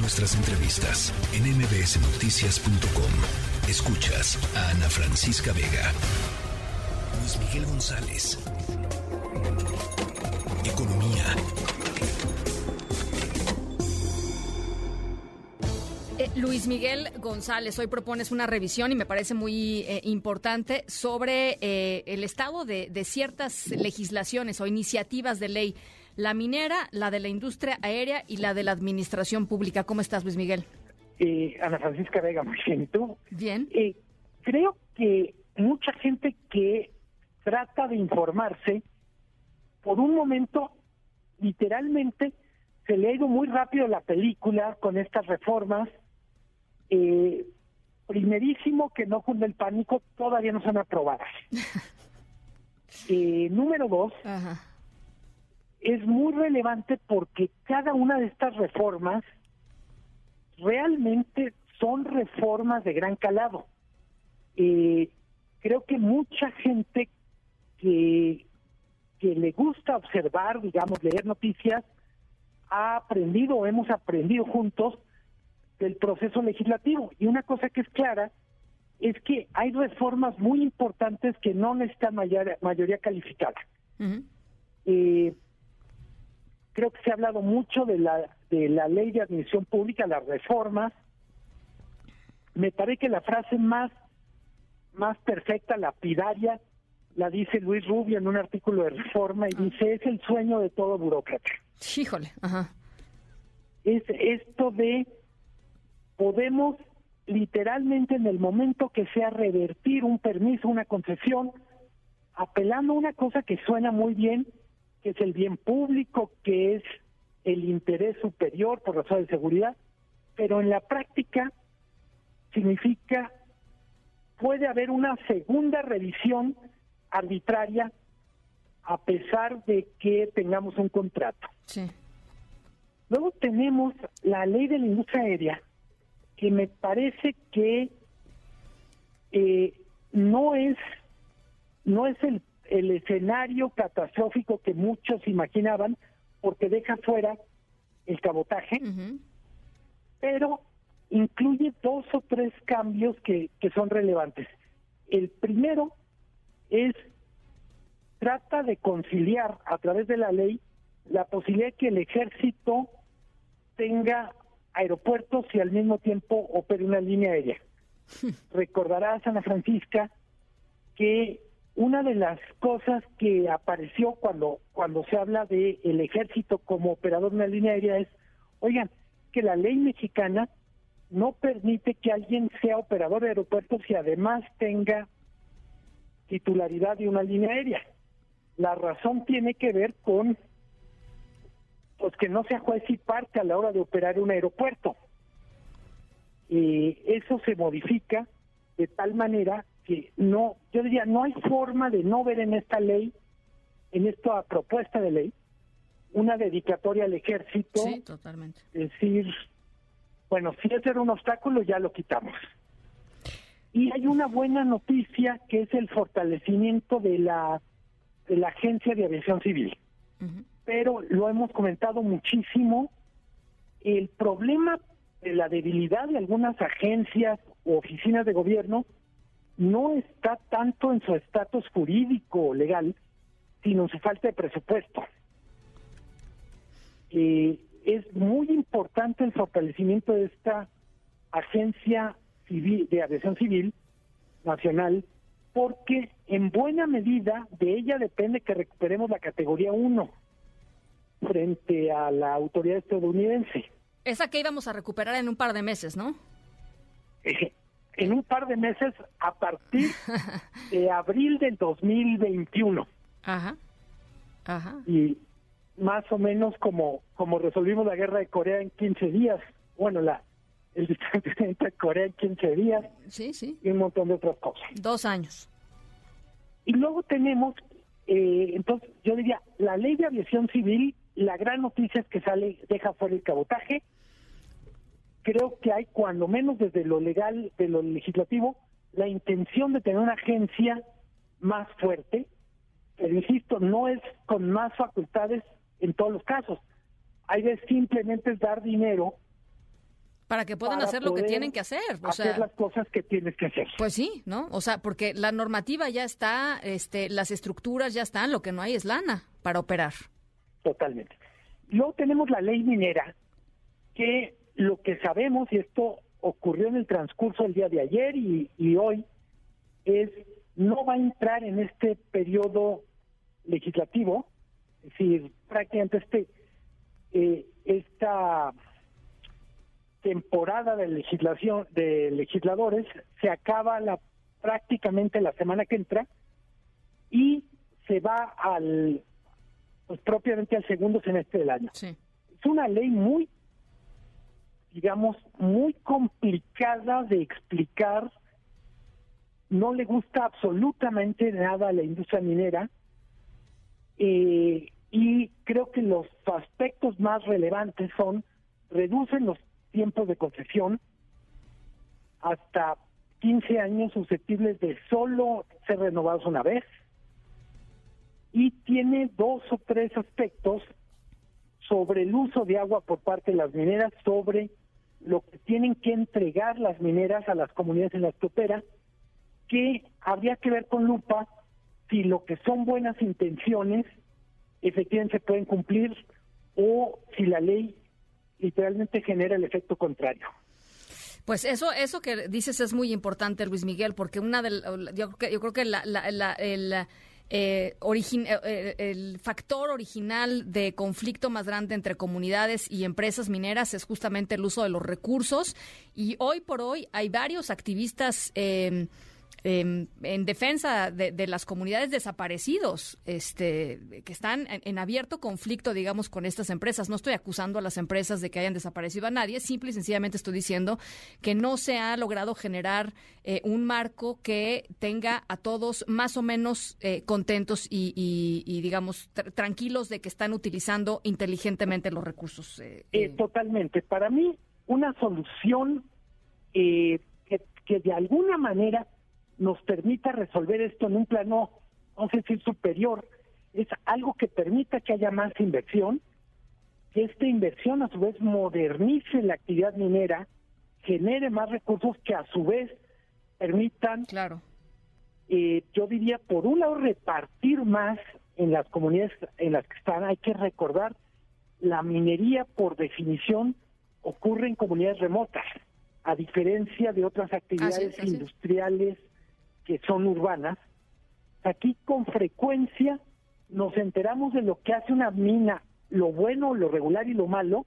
Nuestras entrevistas en mbsnoticias.com. Escuchas a Ana Francisca Vega. Luis Miguel González. Economía. Eh, Luis Miguel González, hoy propones una revisión y me parece muy eh, importante sobre eh, el estado de, de, ciertas legislaciones o iniciativas de ley, la minera, la de la industria aérea y la de la administración pública. ¿Cómo estás, Luis Miguel? Ana Francisca Vega, muy bien, ¿tú? Bien. creo que mucha gente que trata de informarse, por un momento, literalmente, se le ha ido muy rápido la película con estas reformas eh, primerísimo, que no cunde el pánico, todavía no son aprobadas. eh, número dos, es muy relevante porque cada una de estas reformas realmente son reformas de gran calado. Eh, creo que mucha gente que, que le gusta observar, digamos, leer noticias, ha aprendido o hemos aprendido juntos del proceso legislativo. Y una cosa que es clara es que hay reformas muy importantes que no necesitan mayoría, calificada. eh, creo que se ha hablado mucho de la de la ley de admisión pública, las reformas. Me parece que la frase más más perfecta, lapidaria, la dice Luis Rubio en un artículo de Reforma y dice es el sueño de todo burócrata. Híjole, ajá. Es esto de podemos literalmente en el momento que sea revertir un permiso, una concesión, apelando a una cosa que suena muy bien, que es el bien público, que es el interés superior por razón de seguridad, pero en la práctica significa puede haber una segunda revisión arbitraria a pesar de que tengamos un contrato. Luego tenemos la ley de la industria aérea, que me parece que eh, no es no es el, el escenario catastrófico que muchos imaginaban porque deja fuera el cabotaje pero incluye dos o tres cambios que, que son relevantes el primero es trata de conciliar a través de la ley la posibilidad de que el ejército tenga aeropuertos y al mismo tiempo opere una línea aérea. Recordarás, Ana Francisca, que una de las cosas que apareció cuando cuando se habla de el ejército como operador de una línea aérea es, oigan, que la ley mexicana no permite que alguien sea operador de aeropuertos y además tenga titularidad de una línea aérea. La razón tiene que ver con pues que no sea juez y parte a la hora de operar un aeropuerto. Y eso se modifica de tal manera que no, yo diría, no hay forma de no ver en esta ley, en esta propuesta de ley, una dedicatoria al ejército. Sí, totalmente. Decir, bueno, si ese era un obstáculo, ya lo quitamos. Y hay una buena noticia que es el fortalecimiento de la, de la Agencia de Aviación Civil pero lo hemos comentado muchísimo, el problema de la debilidad de algunas agencias o oficinas de gobierno no está tanto en su estatus jurídico o legal, sino en su falta de presupuesto. Eh, es muy importante el fortalecimiento de esta agencia civil de aviación civil nacional porque en buena medida de ella depende que recuperemos la categoría 1 frente a la autoridad estadounidense. Esa que íbamos a recuperar en un par de meses, ¿no? Eh, en un par de meses a partir de abril del 2021. Ajá. Ajá. Y más o menos como como resolvimos la guerra de Corea en 15 días. Bueno, la el distanciamiento de Corea en 15 días. Sí, sí. Y un montón de otras cosas. Dos años. Y luego tenemos, eh, entonces, yo diría, la ley de aviación civil la gran noticia es que sale, deja fuera el cabotaje. Creo que hay, cuando menos desde lo legal, de lo legislativo, la intención de tener una agencia más fuerte, pero insisto, no es con más facultades en todos los casos. Hay de simplemente dar dinero Para que puedan hacer lo que tienen que hacer. O hacer las cosas que tienes que hacer. Pues sí, ¿no? O sea, porque la normativa ya está, este, las estructuras ya están, lo que no hay es lana para operar. Totalmente. Luego tenemos la ley minera, que lo que sabemos, y esto ocurrió en el transcurso del día de ayer y, y hoy, es no va a entrar en este periodo legislativo, es decir, prácticamente este eh, esta temporada de legislación de legisladores se acaba la prácticamente la semana que entra y se va al pues propiamente al segundo semestre del año. Es una ley muy digamos muy complicada de explicar. No le gusta absolutamente nada a la industria minera. Eh, y creo que los aspectos más relevantes son reducen los tiempos de concesión hasta 15 años susceptibles de solo ser renovados una vez y tiene dos o tres aspectos sobre el uso de agua por parte de las mineras, sobre lo que tienen que entregar las mineras a las comunidades en las que opera, que habría que ver con lupa si lo que son buenas intenciones efectivamente se pueden cumplir o si la ley literalmente genera el efecto contrario. Pues eso, eso que dices es muy importante, Luis Miguel, porque una del, yo, yo creo que la, el, eh, eh, el factor original de conflicto más grande entre comunidades y empresas mineras es justamente el uso de los recursos. Y hoy por hoy hay varios activistas eh, Em, en defensa de, las comunidades desaparecidos, este, que están en, abierto conflicto, digamos, con estas empresas. No estoy acusando a las empresas de que hayan desaparecido a nadie, simple y sencillamente estoy diciendo que no se ha logrado generar eh, un marco que tenga a todos más o menos eh, contentos y, digamos, tranquilos de que están utilizando inteligentemente los recursos. Eh, totalmente. Para mí, una solución que, que de alguna manera nos permita resolver esto en un plano, vamos a decir, superior, es algo que permita que haya más inversión, que esta inversión a su vez modernice la actividad minera, genere más recursos que a su vez permitan, claro. Eh, yo diría, por un lado, repartir más en las comunidades en las que están. Hay que recordar, la minería por definición ocurre en comunidades remotas, a diferencia de otras actividades industriales que son urbanas, aquí con frecuencia nos enteramos de lo que hace una mina, lo bueno, lo regular y lo malo,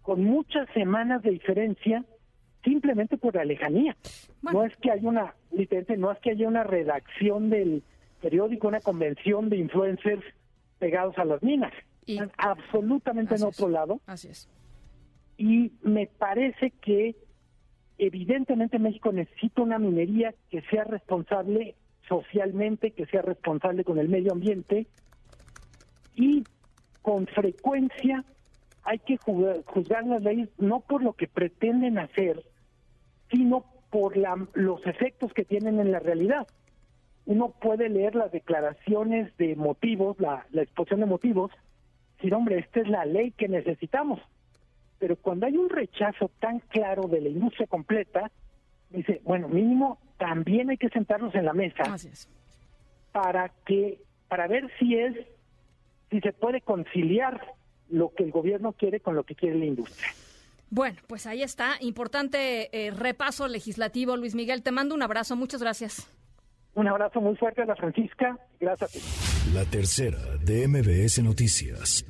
con muchas semanas de diferencia, simplemente por la lejanía. No es que haya una, literalmente, no es que haya una redacción del periódico, una convención de influencers pegados a las minas. Están absolutamente en otro lado. Así es. Y me parece que evidentemente México necesita una minería que sea responsable socialmente, que sea responsable con el medio ambiente y con frecuencia hay que juzgar las leyes no por lo que pretenden hacer, sino por los efectos que tienen en la realidad. Uno puede leer las declaraciones de motivos, la, la exposición de motivos, decir, hombre, esta es la ley que necesitamos pero cuando hay un rechazo tan claro de la industria completa, dice, bueno, mínimo también hay que sentarnos en la mesa para que para ver si es si se puede conciliar lo que el gobierno quiere con lo que quiere la industria. Bueno, pues ahí está, importante eh, repaso legislativo, Luis Miguel. Te mando un abrazo, muchas gracias. Un abrazo muy fuerte a la Francisca, gracias. La tercera de MBS Noticias.